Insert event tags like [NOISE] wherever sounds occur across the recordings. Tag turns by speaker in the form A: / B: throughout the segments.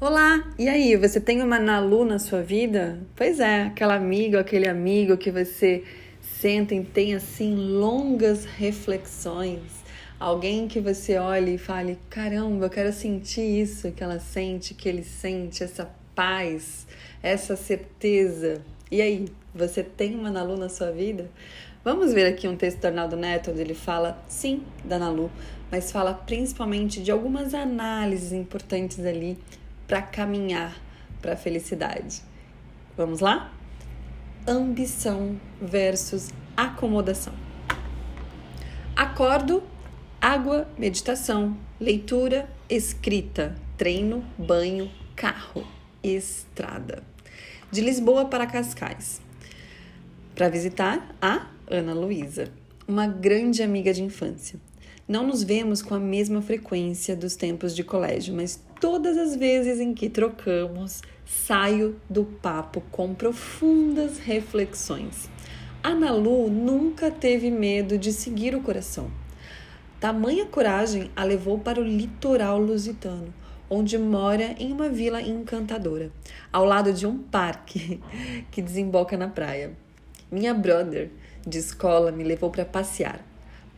A: Olá! E aí, você tem uma Nalu na sua vida? Pois é, aquela amiga, aquele amigo que você senta e tem assim longas reflexões. Alguém que você olhe e fale: caramba, eu quero sentir isso que ela sente, que ele sente, essa paz, essa certeza. E aí, você tem uma Nalu na sua vida? Vamos ver aqui um texto do Arnaldo Neto, onde ele fala, sim, da Nalu, mas fala principalmente de algumas análises importantes ali para caminhar para a felicidade. Vamos lá? Ambição versus acomodação. Acordo, água, meditação, leitura, escrita, treino, banho, carro, estrada. De Lisboa para Cascais. Para visitar a Ana Luísa, uma grande amiga de infância. Não nos vemos com a mesma frequência dos tempos de colégio, mas todas as vezes em que trocamos, saio do papo com profundas reflexões. Ana Lu nunca teve medo de seguir o coração. Tamanha coragem a levou para o litoral lusitano, onde mora em uma vila encantadora, ao lado de um parque [LAUGHS] que desemboca na praia. Minha brother de escola me levou para passear.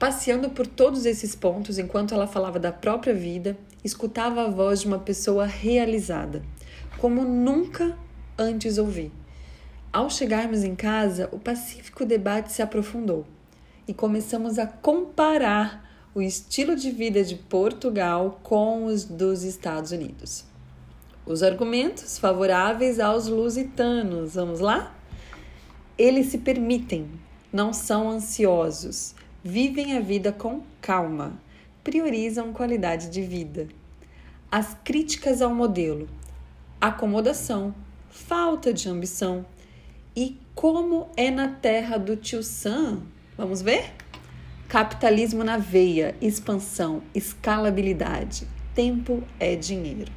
A: Passeando por todos esses pontos enquanto ela falava da própria vida, escutava a voz de uma pessoa realizada, como nunca antes ouvi. Ao chegarmos em casa, o pacífico debate se aprofundou e começamos a comparar o estilo de vida de Portugal com os dos Estados Unidos. Os argumentos favoráveis aos lusitanos, vamos lá? Eles se permitem, não são ansiosos, vivem a vida com calma, priorizam qualidade de vida. As críticas ao modelo, acomodação, falta de ambição e como é na terra do tio Sam. Vamos ver? Capitalismo na veia, expansão, escalabilidade. Tempo é dinheiro.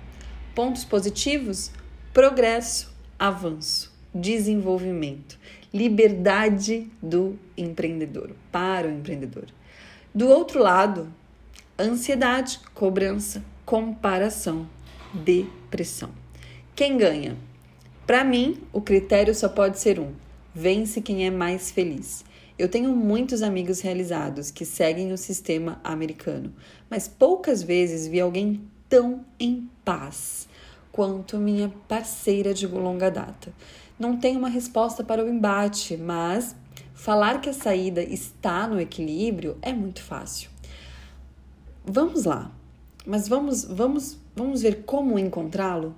A: Pontos positivos: progresso, avanço, desenvolvimento liberdade do empreendedor, para o empreendedor. Do outro lado, ansiedade, cobrança, comparação, depressão. Quem ganha? Para mim, o critério só pode ser um: vence quem é mais feliz. Eu tenho muitos amigos realizados que seguem o sistema americano, mas poucas vezes vi alguém tão em paz quanto minha parceira de longa data não tem uma resposta para o embate, mas falar que a saída está no equilíbrio é muito fácil. Vamos lá, mas vamos, vamos, vamos ver como encontrá-lo?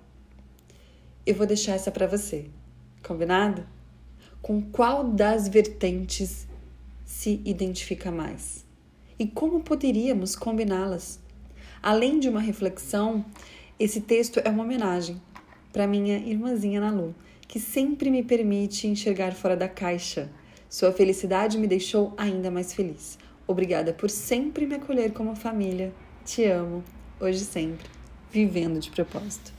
A: Eu vou deixar essa para você, combinado? Com qual das vertentes se identifica mais? E como poderíamos combiná-las? Além de uma reflexão, esse texto é uma homenagem para minha irmãzinha Nalu, que sempre me permite enxergar fora da caixa. Sua felicidade me deixou ainda mais feliz. Obrigada por sempre me acolher como família. Te amo, hoje e sempre, vivendo de propósito.